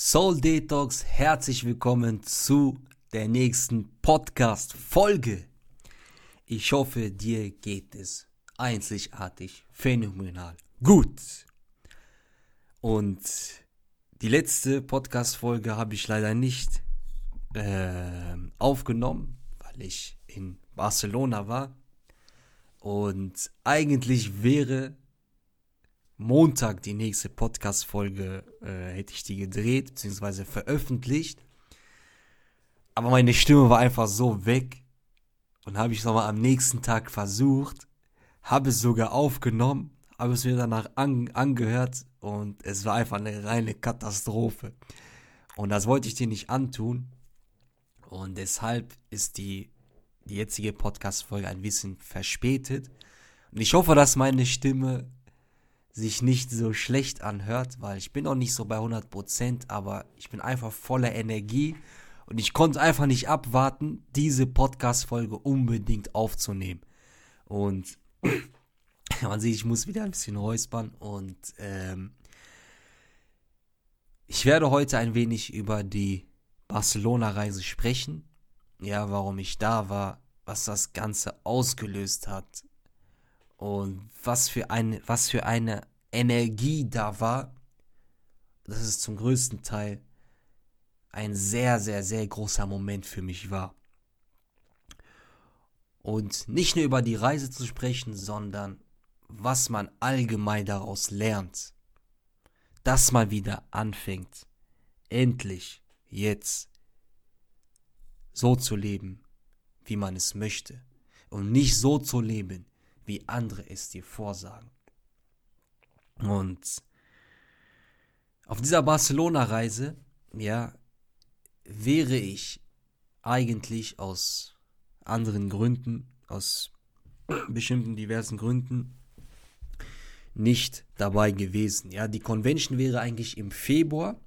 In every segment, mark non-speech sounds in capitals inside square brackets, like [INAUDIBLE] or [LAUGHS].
Soul Detox, herzlich willkommen zu der nächsten Podcast-Folge. Ich hoffe, dir geht es einzigartig, phänomenal, gut. Und die letzte Podcast-Folge habe ich leider nicht äh, aufgenommen, weil ich in Barcelona war. Und eigentlich wäre Montag die nächste Podcast-Folge äh, hätte ich die gedreht, bzw. veröffentlicht. Aber meine Stimme war einfach so weg. Und habe ich es nochmal am nächsten Tag versucht. Habe es sogar aufgenommen. Habe es mir danach an, angehört. Und es war einfach eine reine Katastrophe. Und das wollte ich dir nicht antun. Und deshalb ist die, die jetzige Podcast-Folge ein bisschen verspätet. Und ich hoffe, dass meine Stimme sich nicht so schlecht anhört, weil ich bin noch nicht so bei 100%, aber ich bin einfach voller Energie und ich konnte einfach nicht abwarten, diese Podcast-Folge unbedingt aufzunehmen. Und [CLEARS THROAT] man sieht, ich muss wieder ein bisschen räuspern und ähm, ich werde heute ein wenig über die Barcelona-Reise sprechen. Ja, warum ich da war, was das Ganze ausgelöst hat, und was für eine, was für eine Energie da war, dass es zum größten Teil ein sehr, sehr, sehr großer Moment für mich war. Und nicht nur über die Reise zu sprechen, sondern was man allgemein daraus lernt. Dass man wieder anfängt, endlich, jetzt, so zu leben, wie man es möchte. Und nicht so zu leben, wie andere es dir vorsagen. Und auf dieser Barcelona-Reise, ja, wäre ich eigentlich aus anderen Gründen, aus bestimmten diversen Gründen, nicht dabei gewesen. Ja, die Convention wäre eigentlich im Februar,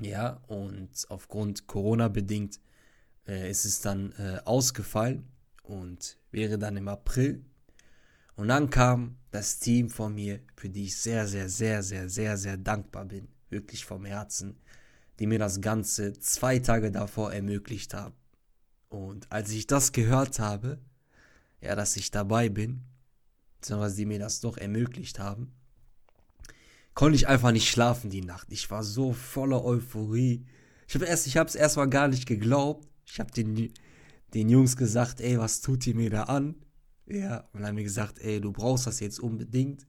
ja, und aufgrund Corona bedingt äh, ist es dann äh, ausgefallen und wäre dann im April und dann kam das Team von mir, für die ich sehr, sehr, sehr, sehr, sehr, sehr dankbar bin. Wirklich vom Herzen. Die mir das Ganze zwei Tage davor ermöglicht haben. Und als ich das gehört habe, ja, dass ich dabei bin, beziehungsweise die mir das doch ermöglicht haben, konnte ich einfach nicht schlafen die Nacht. Ich war so voller Euphorie. Ich habe erst, erstmal gar nicht geglaubt. Ich habe den, den Jungs gesagt, ey, was tut ihr mir da an? Ja, und haben mir gesagt, ey, du brauchst das jetzt unbedingt.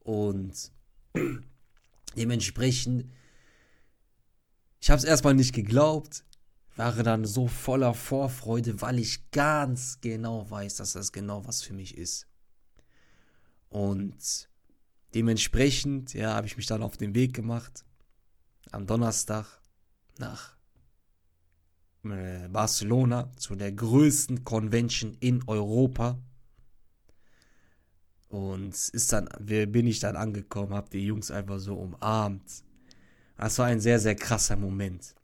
Und [CLEARS THROAT] dementsprechend, ich habe es erstmal nicht geglaubt, war dann so voller Vorfreude, weil ich ganz genau weiß, dass das genau was für mich ist. Und dementsprechend, ja, habe ich mich dann auf den Weg gemacht, am Donnerstag nach äh, Barcelona zu der größten Convention in Europa. Und ist dann, bin ich dann angekommen, hab die Jungs einfach so umarmt. Das war ein sehr, sehr krasser Moment.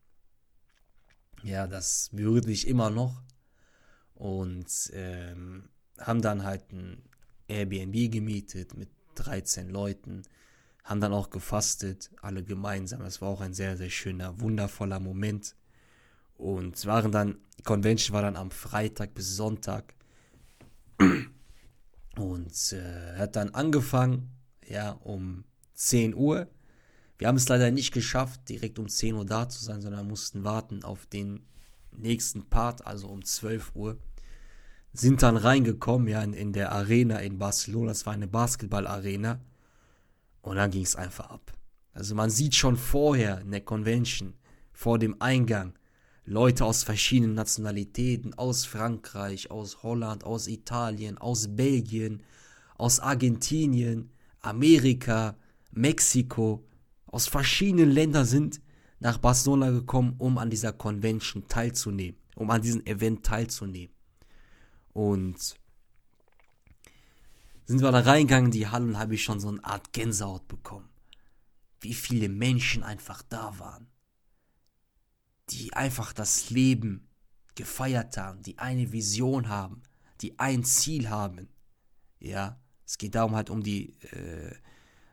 Ja, das berührt mich immer noch. Und ähm, haben dann halt ein Airbnb gemietet mit 13 Leuten. Haben dann auch gefastet, alle gemeinsam. Das war auch ein sehr, sehr schöner, wundervoller Moment. Und waren dann, Convention war dann am Freitag bis Sonntag. Und äh, hat dann angefangen, ja, um 10 Uhr. Wir haben es leider nicht geschafft, direkt um 10 Uhr da zu sein, sondern mussten warten auf den nächsten Part, also um 12 Uhr. Sind dann reingekommen, ja, in, in der Arena in Barcelona. Das war eine Basketball-Arena. Und dann ging es einfach ab. Also man sieht schon vorher in der Convention, vor dem Eingang, Leute aus verschiedenen Nationalitäten, aus Frankreich, aus Holland, aus Italien, aus Belgien, aus Argentinien, Amerika, Mexiko, aus verschiedenen Ländern sind nach Barcelona gekommen, um an dieser Convention teilzunehmen, um an diesem Event teilzunehmen. Und sind wir da reingegangen in die Halle und habe ich schon so eine Art Gänsehaut bekommen. Wie viele Menschen einfach da waren die einfach das Leben gefeiert haben, die eine Vision haben, die ein Ziel haben. Ja, es geht darum halt um die, äh,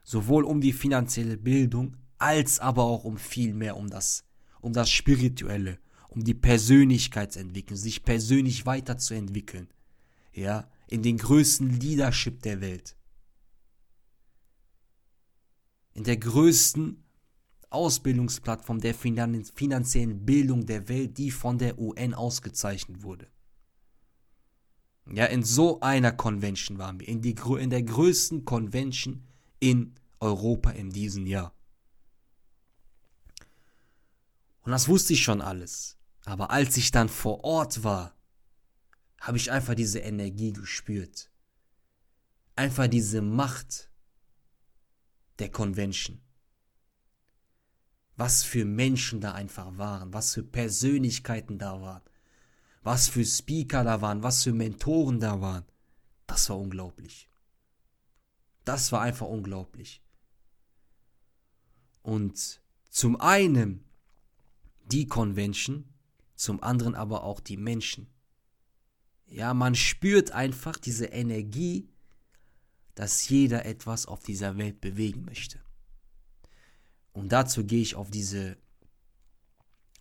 sowohl um die finanzielle Bildung als aber auch um viel mehr, um das, um das Spirituelle, um die Persönlichkeitsentwicklung, sich persönlich weiterzuentwickeln. Ja, in den größten Leadership der Welt. In der größten Ausbildungsplattform der finanziellen Bildung der Welt, die von der UN ausgezeichnet wurde. Ja, in so einer Convention waren wir, in, die, in der größten Convention in Europa in diesem Jahr. Und das wusste ich schon alles. Aber als ich dann vor Ort war, habe ich einfach diese Energie gespürt. Einfach diese Macht der Convention. Was für Menschen da einfach waren, was für Persönlichkeiten da waren, was für Speaker da waren, was für Mentoren da waren. Das war unglaublich. Das war einfach unglaublich. Und zum einen die Convention, zum anderen aber auch die Menschen. Ja, man spürt einfach diese Energie, dass jeder etwas auf dieser Welt bewegen möchte. Und dazu gehe ich auf diese,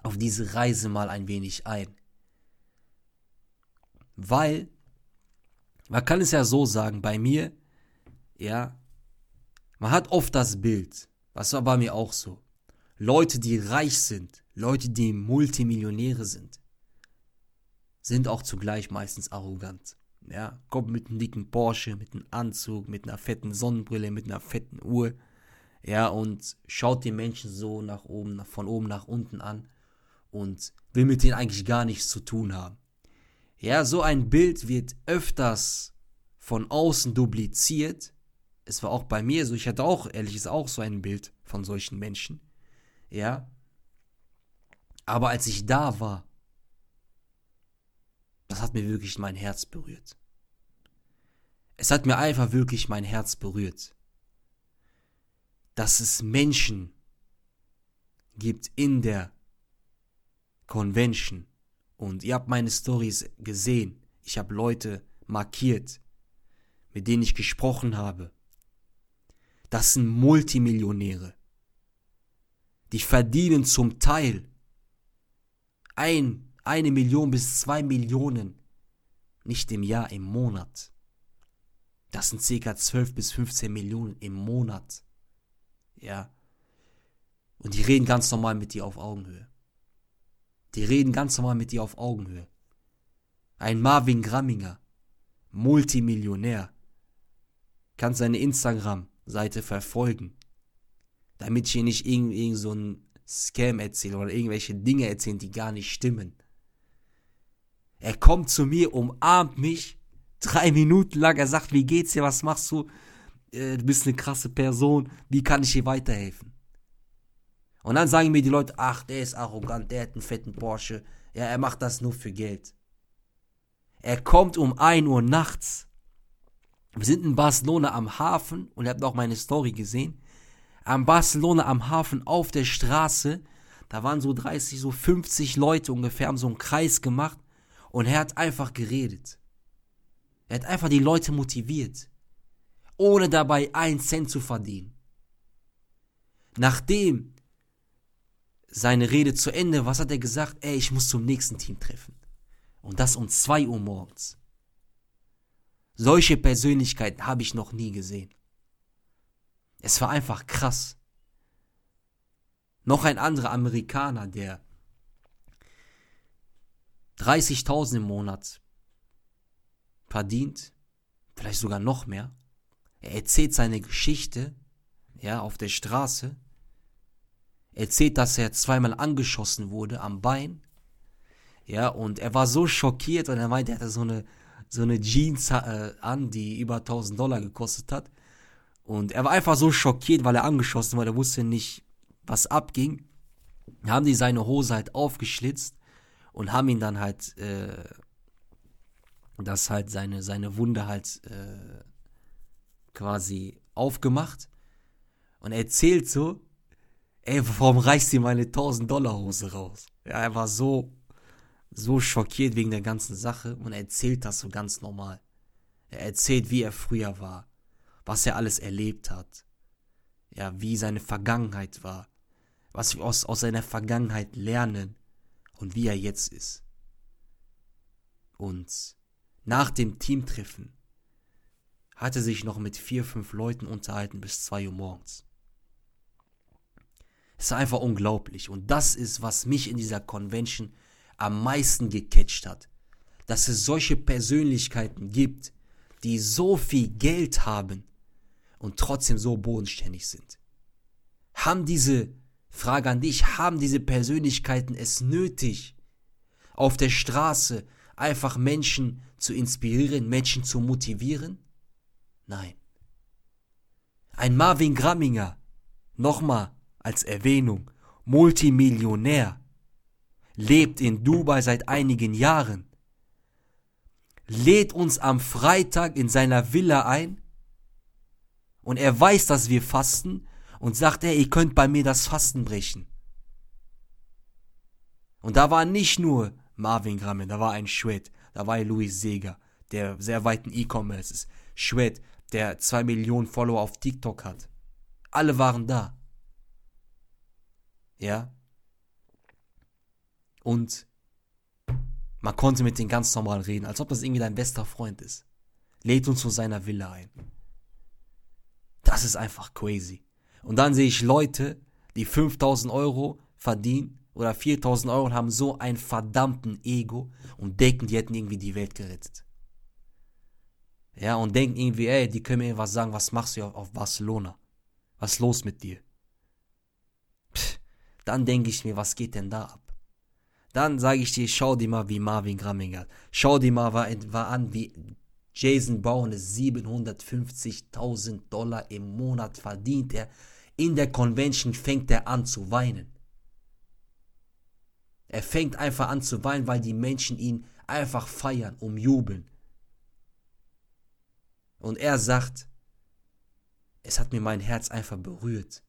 auf diese Reise mal ein wenig ein. Weil, man kann es ja so sagen, bei mir, ja, man hat oft das Bild, was war bei mir auch so. Leute, die reich sind, Leute, die Multimillionäre sind, sind auch zugleich meistens arrogant. Ja, kommt mit einem dicken Porsche, mit einem Anzug, mit einer fetten Sonnenbrille, mit einer fetten Uhr. Ja, und schaut die Menschen so nach oben, von oben nach unten an und will mit denen eigentlich gar nichts zu tun haben. Ja, so ein Bild wird öfters von außen dupliziert. Es war auch bei mir so, ich hatte auch, ehrlich gesagt, auch so ein Bild von solchen Menschen. Ja. Aber als ich da war, das hat mir wirklich mein Herz berührt. Es hat mir einfach wirklich mein Herz berührt, dass es Menschen gibt in der Convention. Und ihr habt meine Stories gesehen. Ich habe Leute markiert, mit denen ich gesprochen habe. Das sind Multimillionäre. Die verdienen zum Teil ein eine Million bis zwei Millionen, nicht im Jahr, im Monat. Das sind circa 12 bis 15 Millionen im Monat. Ja. Und die reden ganz normal mit dir auf Augenhöhe. Die reden ganz normal mit dir auf Augenhöhe. Ein Marvin Gramminger, Multimillionär, kann seine Instagram-Seite verfolgen, damit ich hier nicht irgend, irgend so ein Scam erzähle oder irgendwelche Dinge erzählen, die gar nicht stimmen. Er kommt zu mir, umarmt mich, drei Minuten lang, er sagt, wie geht's dir, was machst du? Äh, du bist eine krasse Person, wie kann ich dir weiterhelfen? Und dann sagen mir die Leute, ach, der ist arrogant, der hat einen fetten Porsche, ja, er macht das nur für Geld. Er kommt um 1 Uhr nachts. Wir sind in Barcelona am Hafen und ihr habt auch meine Story gesehen. Am Barcelona am Hafen auf der Straße, da waren so 30, so 50 Leute ungefähr, haben so einen Kreis gemacht und er hat einfach geredet. Er hat einfach die Leute motiviert, ohne dabei einen Cent zu verdienen. Nachdem seine Rede zu Ende, was hat er gesagt? Ey, ich muss zum nächsten Team treffen. Und das um 2 Uhr morgens. Solche Persönlichkeiten habe ich noch nie gesehen. Es war einfach krass. Noch ein anderer Amerikaner, der 30.000 im Monat verdient, vielleicht sogar noch mehr. Er erzählt seine Geschichte, ja, auf der Straße. Er erzählt, dass er zweimal angeschossen wurde am Bein. Ja, und er war so schockiert und er meinte, er hatte so eine, so eine Jeans äh, an, die über 1000 Dollar gekostet hat. Und er war einfach so schockiert, weil er angeschossen war, er wusste nicht, was abging. Haben die seine Hose halt aufgeschlitzt und haben ihn dann halt, äh, das halt seine, seine Wunde halt äh, quasi aufgemacht. Und er erzählt so, ey, warum reißt ihr meine 1000 Dollar Hose raus? Ja, er war so, so schockiert wegen der ganzen Sache und er erzählt das so ganz normal. Er erzählt, wie er früher war, was er alles erlebt hat, ja, wie seine Vergangenheit war. was wir aus, aus seiner Vergangenheit lernen und wie er jetzt ist. Und nach dem Teamtreffen hat er sich noch mit vier, fünf Leuten unterhalten bis zwei Uhr morgens. Es ist einfach unglaublich. Und das ist, was mich in dieser Convention am meisten gecatcht hat. Dass es solche Persönlichkeiten gibt, die so viel Geld haben und trotzdem so bodenständig sind. Haben diese, Frage an dich, haben diese Persönlichkeiten es nötig, auf der Straße einfach Menschen zu inspirieren, Menschen zu motivieren? Nein. Ein Marvin Gramminger, nochmal als Erwähnung, Multimillionär, lebt in Dubai seit einigen Jahren, lädt uns am Freitag in seiner Villa ein und er weiß, dass wir fasten und sagt, ey, ihr könnt bei mir das Fasten brechen. Und da war nicht nur Marvin Gramme, da war ein Schwed, da war Louis Seger, der sehr weit in E-Commerce ist, Schwed, der zwei Millionen Follower auf TikTok hat. Alle waren da. Ja. Und man konnte mit denen ganz normal reden, als ob das irgendwie dein bester Freund ist. Lädt uns zu seiner Villa ein. Das ist einfach crazy. Und dann sehe ich Leute, die 5000 Euro verdienen oder 4000 Euro und haben so einen verdammten Ego und denken, die hätten irgendwie die Welt gerettet. Ja, und denken irgendwie, ey, die können mir was sagen, was machst du auf, auf Barcelona? Was ist los mit dir? Pff, dann denke ich mir, was geht denn da ab? Dann sage ich dir, schau dir mal, wie Marvin Gramminger, schau dir mal war, war an, wie Jason Bourne 750.000 Dollar im Monat verdient. Er in der Convention fängt er an zu weinen. Er fängt einfach an zu weinen, weil die Menschen ihn einfach feiern, umjubeln. Und er sagt, es hat mir mein Herz einfach berührt,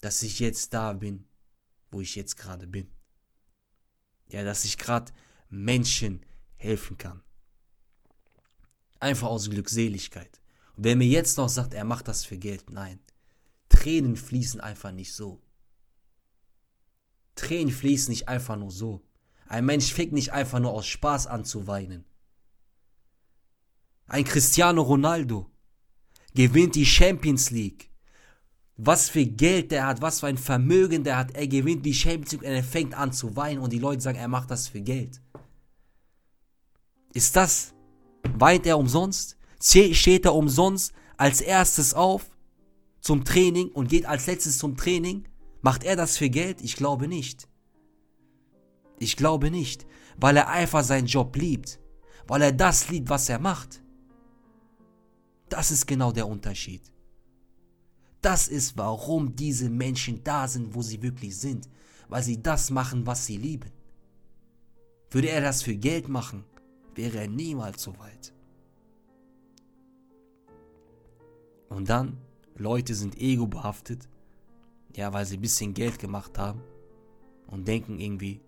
dass ich jetzt da bin, wo ich jetzt gerade bin. Ja, dass ich gerade Menschen helfen kann. Einfach aus Glückseligkeit. Und wer mir jetzt noch sagt, er macht das für Geld, nein. Tränen fließen einfach nicht so. Tränen fließen nicht einfach nur so. Ein Mensch fängt nicht einfach nur aus Spaß an zu weinen. Ein Cristiano Ronaldo gewinnt die Champions League. Was für Geld der hat, was für ein Vermögen der hat. Er gewinnt die Champions League und er fängt an zu weinen und die Leute sagen, er macht das für Geld. Ist das, weint er umsonst? Steht er umsonst als erstes auf? zum Training und geht als letztes zum Training, macht er das für Geld? Ich glaube nicht. Ich glaube nicht, weil er einfach seinen Job liebt, weil er das liebt, was er macht. Das ist genau der Unterschied. Das ist, warum diese Menschen da sind, wo sie wirklich sind, weil sie das machen, was sie lieben. Würde er das für Geld machen, wäre er niemals so weit. Und dann Leute sind ego-behaftet, ja, weil sie ein bisschen Geld gemacht haben und denken irgendwie,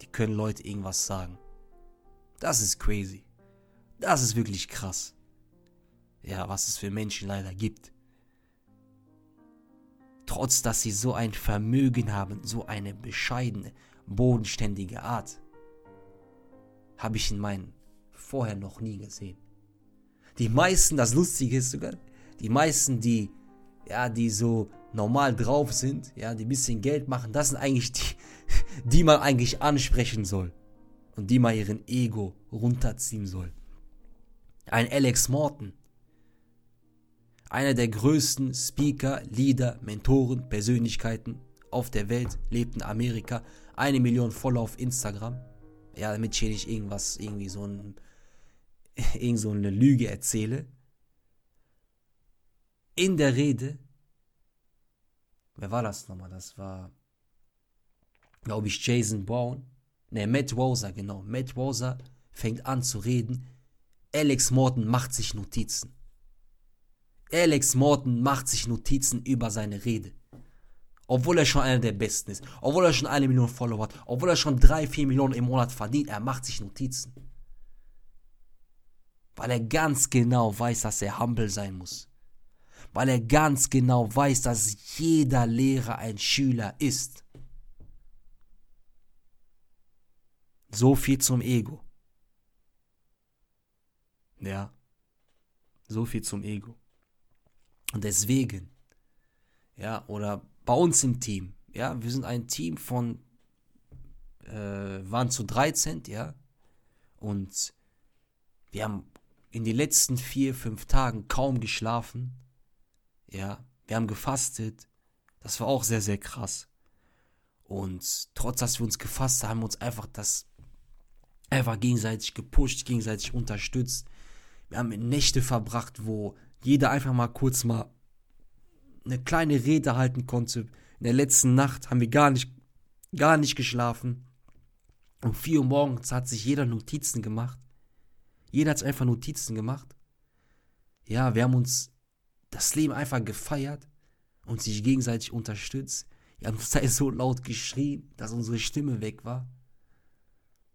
die können Leute irgendwas sagen. Das ist crazy. Das ist wirklich krass. Ja, was es für Menschen leider gibt. Trotz dass sie so ein Vermögen haben, so eine bescheidene, bodenständige Art, habe ich in meinen vorher noch nie gesehen. Die meisten, das Lustige ist sogar, die meisten, die, ja, die so normal drauf sind, ja, die ein bisschen Geld machen, das sind eigentlich die, [LAUGHS] die man eigentlich ansprechen soll. Und die mal ihren Ego runterziehen soll. Ein Alex Morton. Einer der größten Speaker, Leader, Mentoren, Persönlichkeiten auf der Welt, lebt in Amerika. Eine Million Follower auf Instagram. Ja, damit ich hier nicht irgendwas, irgendwie so, ein, [LAUGHS] irgend so eine Lüge erzähle in der Rede, wer war das nochmal? Das war, glaube ich, Jason Brown. Ne, Matt Rosa, genau. Matt Rosa fängt an zu reden. Alex Morton macht sich Notizen. Alex Morton macht sich Notizen über seine Rede. Obwohl er schon einer der Besten ist. Obwohl er schon eine Million Follower hat. Obwohl er schon drei, vier Millionen im Monat verdient. Er macht sich Notizen. Weil er ganz genau weiß, dass er humble sein muss weil er ganz genau weiß, dass jeder Lehrer ein Schüler ist. So viel zum Ego. Ja, so viel zum Ego. Und deswegen, ja, oder bei uns im Team, ja, wir sind ein Team von, äh, waren zu 13, ja, und wir haben in den letzten vier, fünf Tagen kaum geschlafen, ja, wir haben gefastet, das war auch sehr, sehr krass. Und trotz, dass wir uns gefasst haben, haben wir uns einfach das einfach gegenseitig gepusht, gegenseitig unterstützt. Wir haben Nächte verbracht, wo jeder einfach mal kurz mal eine kleine Rede halten konnte. In der letzten Nacht haben wir gar nicht, gar nicht geschlafen. Um 4 Uhr morgens hat sich jeder Notizen gemacht. Jeder hat einfach Notizen gemacht. Ja, wir haben uns das Leben einfach gefeiert und sich gegenseitig unterstützt. Wir haben uns so laut geschrien, dass unsere Stimme weg war.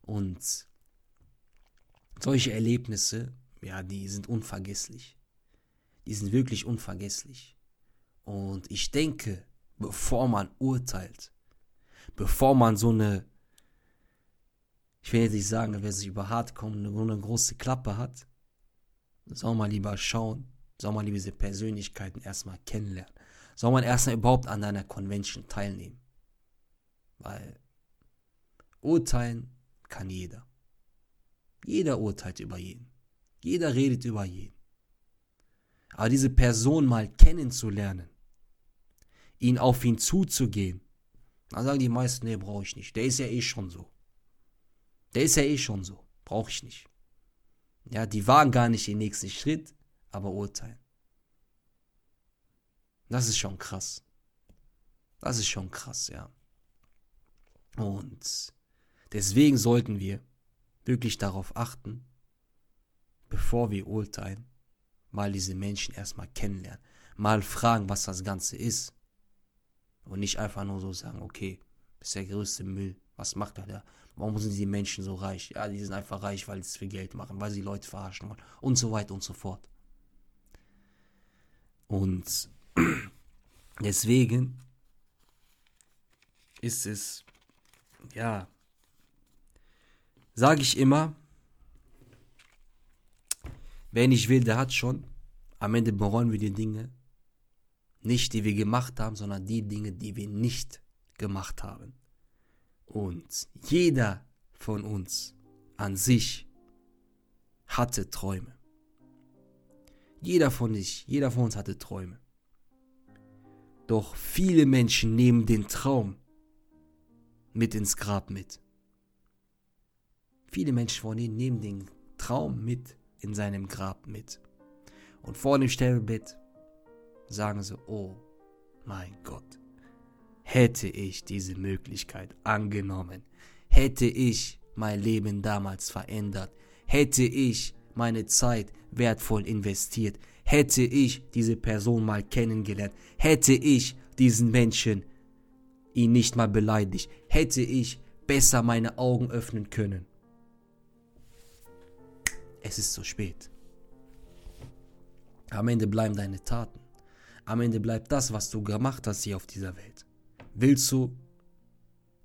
Und solche Erlebnisse, ja, die sind unvergesslich. Die sind wirklich unvergesslich. Und ich denke, bevor man urteilt, bevor man so eine, ich will jetzt nicht sagen, wer sich über hart kommt, eine, eine große Klappe hat, soll man lieber schauen, soll man lieber diese Persönlichkeiten erstmal kennenlernen. Soll man erstmal überhaupt an einer Convention teilnehmen. Weil urteilen kann jeder. Jeder urteilt über jeden. Jeder redet über jeden. Aber diese Person mal kennenzulernen, ihn auf ihn zuzugehen, dann sagen die meisten, nee, brauche ich nicht. Der ist ja eh schon so. Der ist ja eh schon so. Brauche ich nicht. Ja, die waren gar nicht den nächsten Schritt, aber urteilen. Das ist schon krass. Das ist schon krass, ja. Und deswegen sollten wir wirklich darauf achten, bevor wir urteilen, mal diese Menschen erstmal kennenlernen, mal fragen, was das Ganze ist. Und nicht einfach nur so sagen, okay, das ist der größte Müll, was macht er da? Warum sind die Menschen so reich? Ja, die sind einfach reich, weil sie es für Geld machen, weil sie Leute verarschen wollen und so weiter und so fort. Und [CLEARS THROAT] deswegen ist es, ja, sage ich immer, wer nicht will, der hat schon. Am Ende bereuen wir die Dinge. Nicht, die wir gemacht haben, sondern die Dinge, die wir nicht gemacht haben. Und jeder von uns an sich hatte Träume. Jeder von sich, jeder von uns hatte Träume. Doch viele Menschen nehmen den Traum mit ins Grab mit. Viele Menschen von ihnen nehmen den Traum mit in seinem Grab mit. Und vor dem Sterbebett sagen sie, oh mein Gott, hätte ich diese Möglichkeit angenommen, hätte ich mein Leben damals verändert, hätte ich meine Zeit wertvoll investiert, hätte ich diese Person mal kennengelernt, hätte ich diesen Menschen ihn nicht mal beleidigt, hätte ich besser meine Augen öffnen können es ist zu spät. Am Ende bleiben deine Taten. Am Ende bleibt das, was du gemacht hast hier auf dieser Welt. Willst du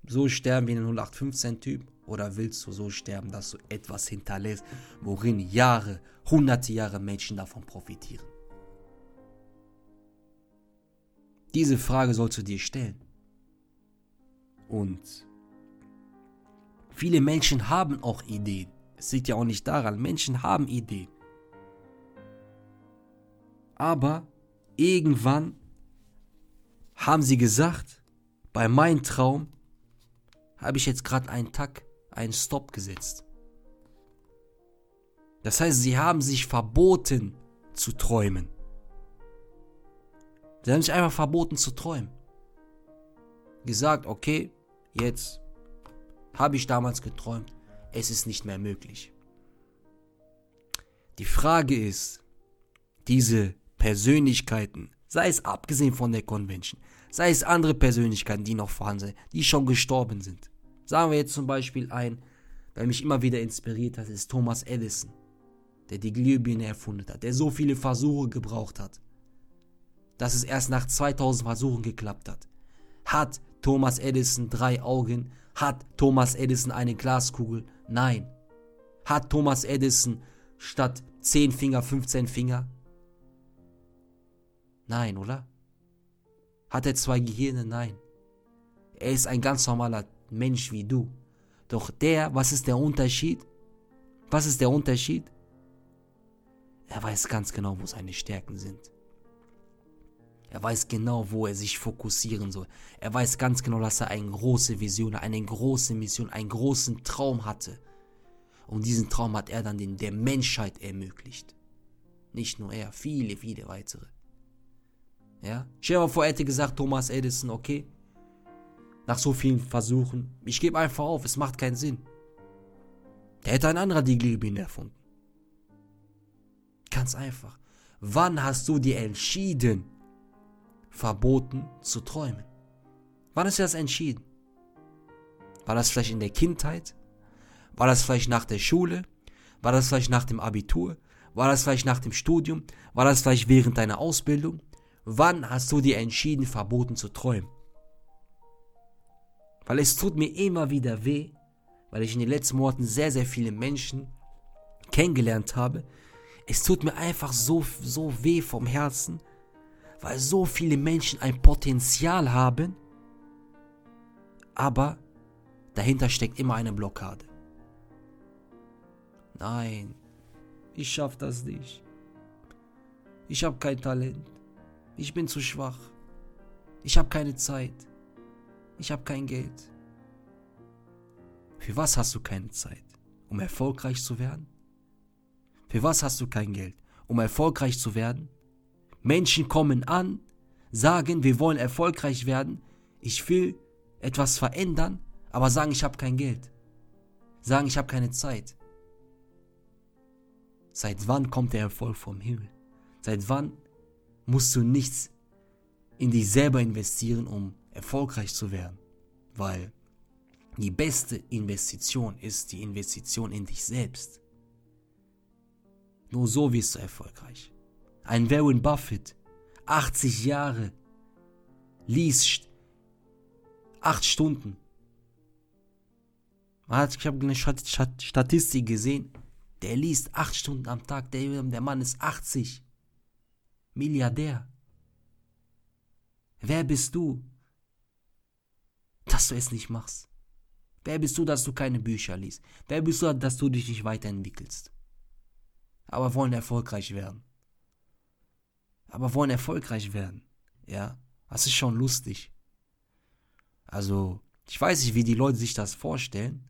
so sterben wie ein 0815-Typ oder willst du so sterben, dass du etwas hinterlässt, worin Jahre, hunderte Jahre Menschen davon profitieren? Diese Frage sollst du dir stellen. Und viele Menschen haben auch Ideen. Es liegt ja auch nicht daran. Menschen haben Ideen. Aber irgendwann haben sie gesagt, bei meinem Traum habe ich jetzt gerade einen Tag, einen Stopp gesetzt. Das heißt, sie haben sich verboten zu träumen. Sie haben sich einfach verboten zu träumen. Gesagt, okay, jetzt habe ich damals geträumt es ist nicht mehr möglich. Die Frage ist, diese Persönlichkeiten, sei es abgesehen von der Convention, sei es andere Persönlichkeiten, die noch vorhanden sind, die schon gestorben sind. Sagen wir jetzt zum Beispiel ein, der mich immer wieder inspiriert hat, ist Thomas Edison, der die Glühbirne erfunden hat, der so viele Versuche gebraucht hat. dass es erst nach 2000 Versuchen geklappt hat? Hat Thomas Edison drei Augen? Hat Thomas Edison eine Glaskugel? Nein. Hat Thomas Edison statt 10 Finger 15 Finger? Nein, oder? Hat er zwei Gehirne? Nein. Er ist ein ganz normaler Mensch wie du. Doch der, was ist der Unterschied? Was ist der Unterschied? Er weiß ganz genau, wo seine Stärken sind. Er weiß genau, wo er sich fokussieren soll. Er weiß ganz genau, dass er eine große Vision, eine große Mission, einen großen Traum hatte. Und diesen Traum hat er dann den, der Menschheit ermöglicht. Nicht nur er, viele, viele weitere. Ja? Stell dir mal vor, er hätte gesagt, Thomas Edison, okay, nach so vielen Versuchen, ich gebe einfach auf, es macht keinen Sinn. Der hätte ein anderer die Glühbirne erfunden. Ganz einfach. Wann hast du dir entschieden, verboten zu träumen? Wann hast du das entschieden? War das vielleicht in der Kindheit? War das vielleicht nach der Schule? War das vielleicht nach dem Abitur? War das vielleicht nach dem Studium? War das vielleicht während deiner Ausbildung? Wann hast du dir entschieden, verboten zu träumen? Weil es tut mir immer wieder weh, weil ich in den letzten Monaten sehr, sehr viele Menschen kennengelernt habe, es tut mir einfach so, so weh vom Herzen, weil so viele Menschen ein Potenzial haben, aber dahinter steckt immer eine Blockade. Nein, ich schaff das nicht. Ich habe kein Talent. Ich bin zu schwach. Ich habe keine Zeit. Ich habe kein Geld. Für was hast du keine Zeit? Um erfolgreich zu werden? Für was hast du kein Geld? Um erfolgreich zu werden? Menschen kommen an, sagen, wir wollen erfolgreich werden, ich will etwas verändern, aber sagen, ich habe kein Geld. Sagen, ich habe keine Zeit. Seit wann kommt der Erfolg vom Himmel? Seit wann musst du nichts in dich selber investieren, um erfolgreich zu werden? Weil die beste Investition ist die Investition in dich selbst. Nur so wirst du erfolgreich. Ein Warren Buffett, 80 Jahre, liest 8 Stunden. Ich habe eine Statistik gesehen, der liest 8 Stunden am Tag, der, der Mann ist 80. Milliardär. Wer bist du, dass du es nicht machst? Wer bist du, dass du keine Bücher liest? Wer bist du, dass du dich nicht weiterentwickelst? aber wollen erfolgreich werden. Aber wollen erfolgreich werden. Ja, das ist schon lustig. Also, ich weiß nicht, wie die Leute sich das vorstellen.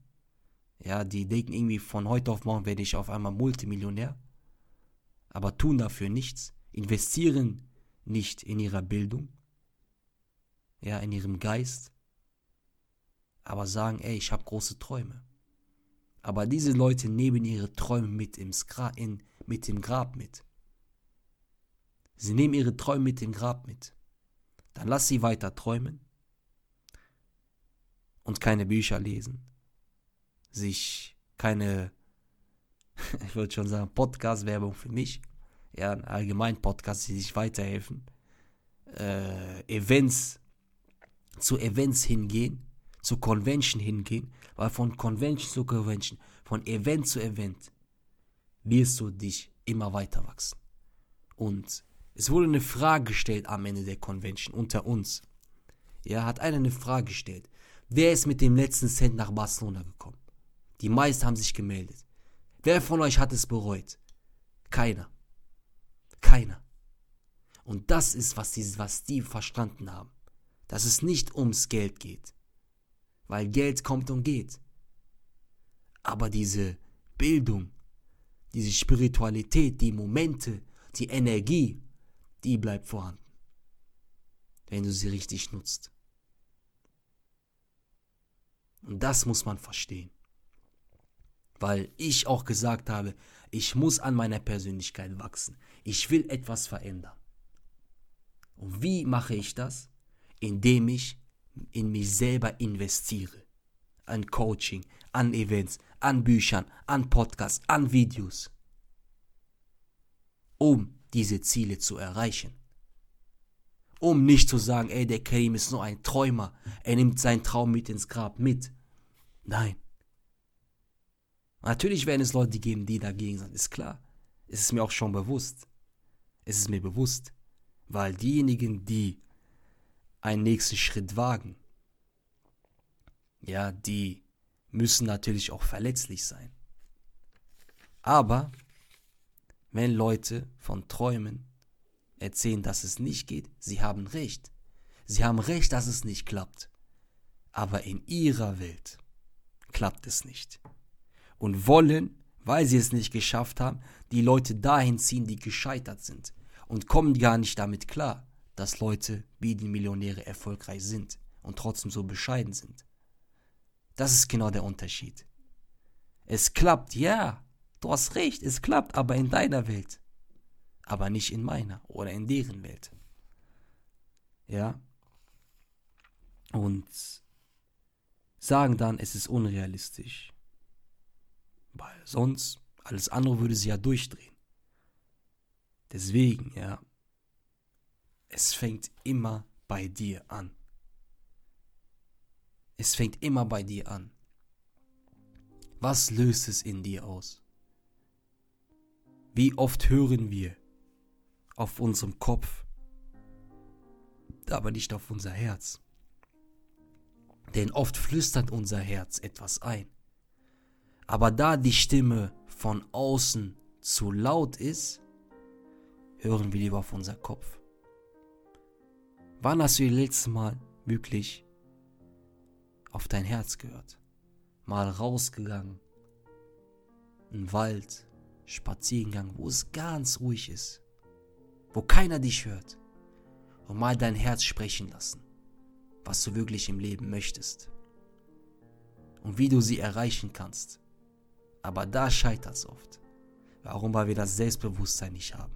Ja, die denken irgendwie, von heute auf morgen werde ich auf einmal Multimillionär. Aber tun dafür nichts. Investieren nicht in ihrer Bildung. Ja, in ihrem Geist. Aber sagen, ey, ich habe große Träume. Aber diese Leute nehmen ihre Träume mit, im Skra in, mit dem Grab mit. Sie nehmen ihre Träume mit dem Grab mit. Dann lass sie weiter träumen und keine Bücher lesen, sich keine, [LAUGHS] ich würde schon sagen, Podcast-Werbung für mich, ja, allgemein Podcasts, die sich weiterhelfen, äh, Events, zu Events hingehen, zu Convention hingehen, weil von Convention zu Convention, von Event zu Event, wirst du dich immer weiter wachsen. Und es wurde eine Frage gestellt am Ende der Convention unter uns. Ja, hat einer eine Frage gestellt. Wer ist mit dem letzten Cent nach Barcelona gekommen? Die meisten haben sich gemeldet. Wer von euch hat es bereut? Keiner. Keiner. Und das ist, was die, was die verstanden haben. Dass es nicht ums Geld geht weil Geld kommt und geht. Aber diese Bildung, diese Spiritualität, die Momente, die Energie, die bleibt vorhanden, wenn du sie richtig nutzt. Und das muss man verstehen. Weil ich auch gesagt habe, ich muss an meiner Persönlichkeit wachsen. Ich will etwas verändern. Und wie mache ich das? Indem ich in mich selber investiere. An Coaching, an Events, an Büchern, an Podcasts, an Videos. Um diese Ziele zu erreichen. Um nicht zu sagen, ey, der Karim ist nur ein Träumer. Er nimmt seinen Traum mit ins Grab mit. Nein. Natürlich werden es Leute geben, die dagegen sind, ist klar. Es ist mir auch schon bewusst. Es ist mir bewusst. Weil diejenigen, die einen nächsten Schritt wagen, ja, die müssen natürlich auch verletzlich sein. Aber wenn Leute von Träumen erzählen, dass es nicht geht, sie haben recht. Sie haben recht, dass es nicht klappt. Aber in ihrer Welt klappt es nicht. Und wollen, weil sie es nicht geschafft haben, die Leute dahin ziehen, die gescheitert sind. Und kommen gar nicht damit klar, dass Leute wie die Millionäre erfolgreich sind und trotzdem so bescheiden sind. Das ist genau der Unterschied. Es klappt, ja, du hast recht, es klappt, aber in deiner Welt. Aber nicht in meiner oder in deren Welt. Ja. Und sagen dann, es ist unrealistisch. Weil sonst, alles andere würde sie ja durchdrehen. Deswegen, ja, es fängt immer bei dir an. Es fängt immer bei dir an. Was löst es in dir aus? Wie oft hören wir auf unserem Kopf, aber nicht auf unser Herz? Denn oft flüstert unser Herz etwas ein. Aber da die Stimme von außen zu laut ist, hören wir lieber auf unser Kopf. Wann hast du das letzte Mal wirklich auf dein Herz gehört? Mal rausgegangen, ein Wald, Spaziergang, wo es ganz ruhig ist, wo keiner dich hört und mal dein Herz sprechen lassen, was du wirklich im Leben möchtest und wie du sie erreichen kannst. Aber da scheitert es oft. Warum? Weil wir das Selbstbewusstsein nicht haben.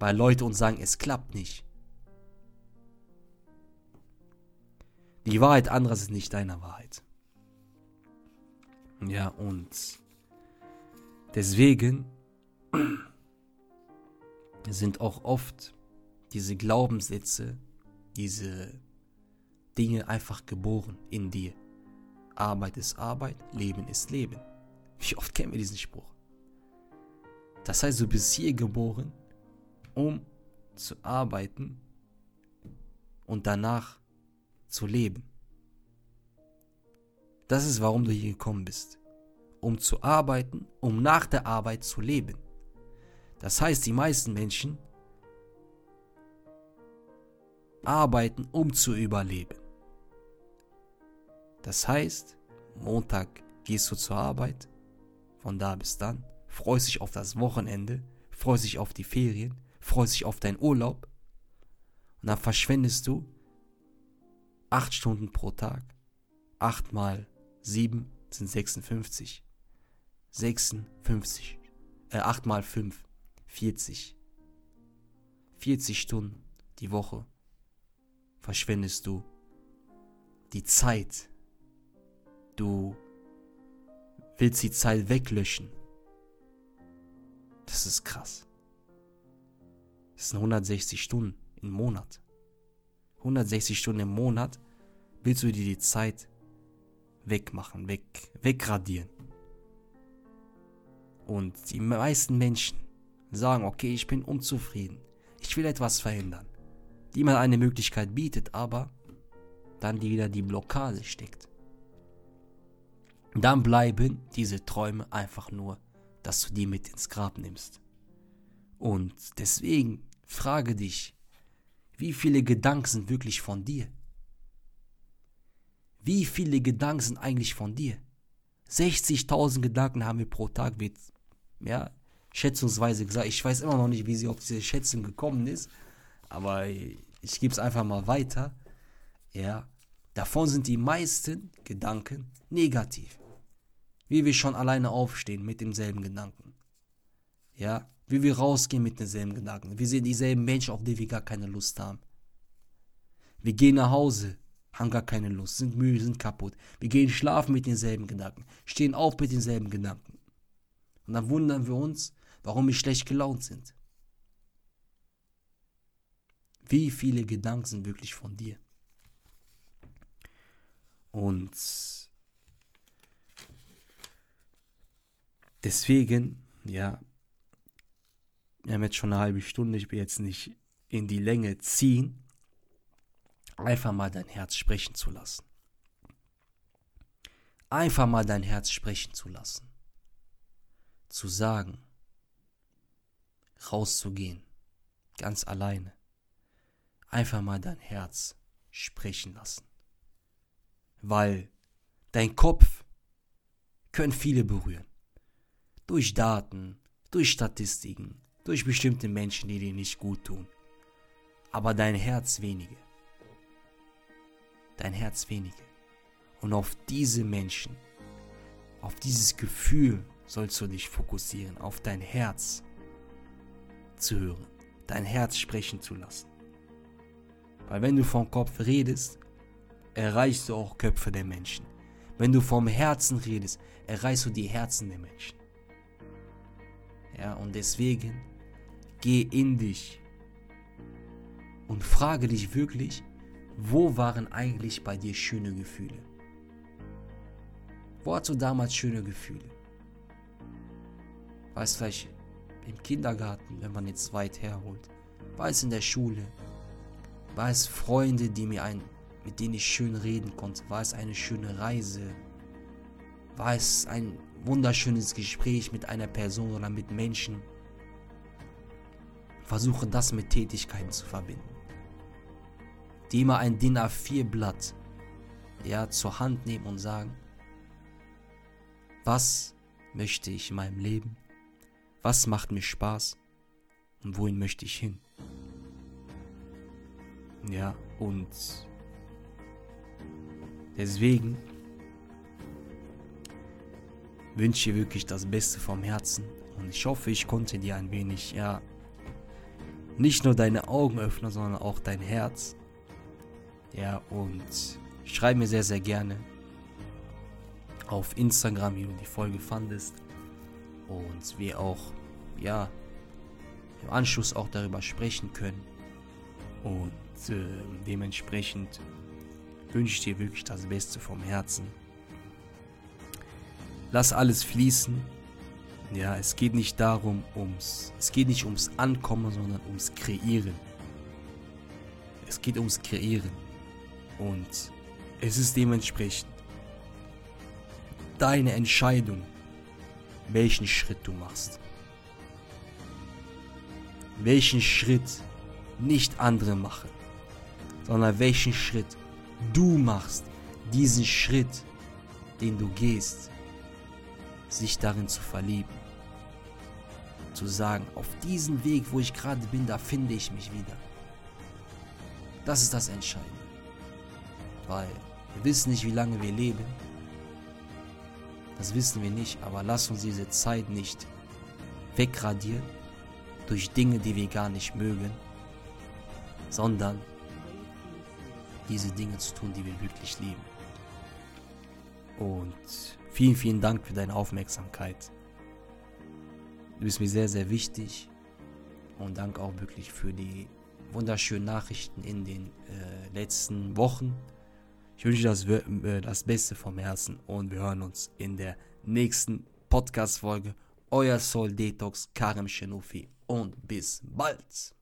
Weil Leute uns sagen, es klappt nicht. Die Wahrheit anderer ist nicht deine Wahrheit. Ja, und deswegen sind auch oft diese Glaubenssätze, diese Dinge einfach geboren in dir. Arbeit ist Arbeit, Leben ist Leben. Wie oft kennen wir diesen Spruch? Das heißt, du bist hier geboren, um zu arbeiten und danach zu leben. Das ist, warum du hier gekommen bist. Um zu arbeiten, um nach der Arbeit zu leben. Das heißt, die meisten Menschen arbeiten, um zu überleben. Das heißt, Montag gehst du zur Arbeit, von da bis dann, freust dich auf das Wochenende, freust dich auf die Ferien, freust dich auf deinen Urlaub und dann verschwendest du 8 Stunden pro Tag. 8 mal 7 sind 56. 56. Äh, 8 mal 5. 40. 40 Stunden die Woche verschwendest du die Zeit. Du willst die Zeit weglöschen. Das ist krass. Das sind 160 Stunden im Monat. 160 Stunden im Monat willst du dir die Zeit wegmachen, weg, wegradieren. Und die meisten Menschen sagen, okay, ich bin unzufrieden. Ich will etwas verändern. Die mal eine Möglichkeit bietet, aber dann wieder die Blockade steckt. Dann bleiben diese Träume einfach nur, dass du die mit ins Grab nimmst. Und deswegen frage dich, wie viele Gedanken sind wirklich von dir? Wie viele Gedanken sind eigentlich von dir? 60.000 Gedanken haben wir pro Tag, wird, ja, schätzungsweise gesagt. Ich weiß immer noch nicht, wie sie auf diese Schätzung gekommen ist, aber ich gebe es einfach mal weiter. Ja, davon sind die meisten Gedanken negativ. Wie wir schon alleine aufstehen mit demselben Gedanken. Ja, wie wir rausgehen mit denselben Gedanken. Wir sehen dieselben Menschen, auf die wir gar keine Lust haben. Wir gehen nach Hause, haben gar keine Lust, sind müde, sind kaputt. Wir gehen schlafen mit denselben Gedanken, stehen auf mit denselben Gedanken. Und dann wundern wir uns, warum wir schlecht gelaunt sind. Wie viele Gedanken sind wirklich von dir? Und deswegen, ja, wir haben jetzt schon eine halbe Stunde, ich will jetzt nicht in die Länge ziehen, einfach mal dein Herz sprechen zu lassen. Einfach mal dein Herz sprechen zu lassen. Zu sagen, rauszugehen, ganz alleine. Einfach mal dein Herz sprechen lassen. Weil dein Kopf können viele berühren. Durch Daten, durch Statistiken, durch bestimmte Menschen, die dir nicht gut tun. Aber dein Herz wenige. Dein Herz wenige. Und auf diese Menschen, auf dieses Gefühl sollst du dich fokussieren, auf dein Herz zu hören, dein Herz sprechen zu lassen. Weil wenn du vom Kopf redest, erreichst du auch Köpfe der Menschen. Wenn du vom Herzen redest, erreichst du die Herzen der Menschen. Ja, und deswegen geh in dich und frage dich wirklich, wo waren eigentlich bei dir schöne Gefühle? Wo hast du damals schöne Gefühle? Weißt vielleicht im Kindergarten, wenn man jetzt weit herholt? War es in der Schule? War es Freunde, die mir ein, mit denen ich schön reden konnte? War es eine schöne Reise? War es ein wunderschönes Gespräch mit einer Person oder mit Menschen? Versuche das mit Tätigkeiten zu verbinden. Die immer ein DIN A4-Blatt ja, zur Hand nehmen und sagen, was möchte ich in meinem Leben? Was macht mir Spaß? Und wohin möchte ich hin? Ja, und deswegen wünsche ich wirklich das Beste vom Herzen. Und ich hoffe, ich konnte dir ein wenig, ja, nicht nur deine Augen öffnen, sondern auch dein Herz. Ja, und schreib mir sehr, sehr gerne auf Instagram, wie du die Folge fandest. Und wir auch, ja, im Anschluss auch darüber sprechen können. Und äh, dementsprechend wünsche ich dir wirklich das Beste vom Herzen. Lass alles fließen. Ja, es geht nicht darum, ums, es geht nicht ums Ankommen, sondern ums Kreieren. Es geht ums Kreieren. Und es ist dementsprechend deine Entscheidung, welchen Schritt du machst. Welchen Schritt nicht andere machen, sondern welchen Schritt du machst, diesen Schritt, den du gehst, sich darin zu verlieben. Zu sagen, auf diesem Weg, wo ich gerade bin, da finde ich mich wieder. Das ist das Entscheidende. Weil wir wissen nicht, wie lange wir leben. Das wissen wir nicht, aber lass uns diese Zeit nicht wegradieren durch Dinge, die wir gar nicht mögen, sondern diese Dinge zu tun, die wir wirklich lieben. Und vielen, vielen Dank für deine Aufmerksamkeit. Du bist mir sehr, sehr wichtig. Und danke auch wirklich für die wunderschönen Nachrichten in den äh, letzten Wochen. Ich wünsche dir das, äh, das Beste vom Herzen und wir hören uns in der nächsten Podcast-Folge. Euer Soul Detox Karim Shenofi und bis bald.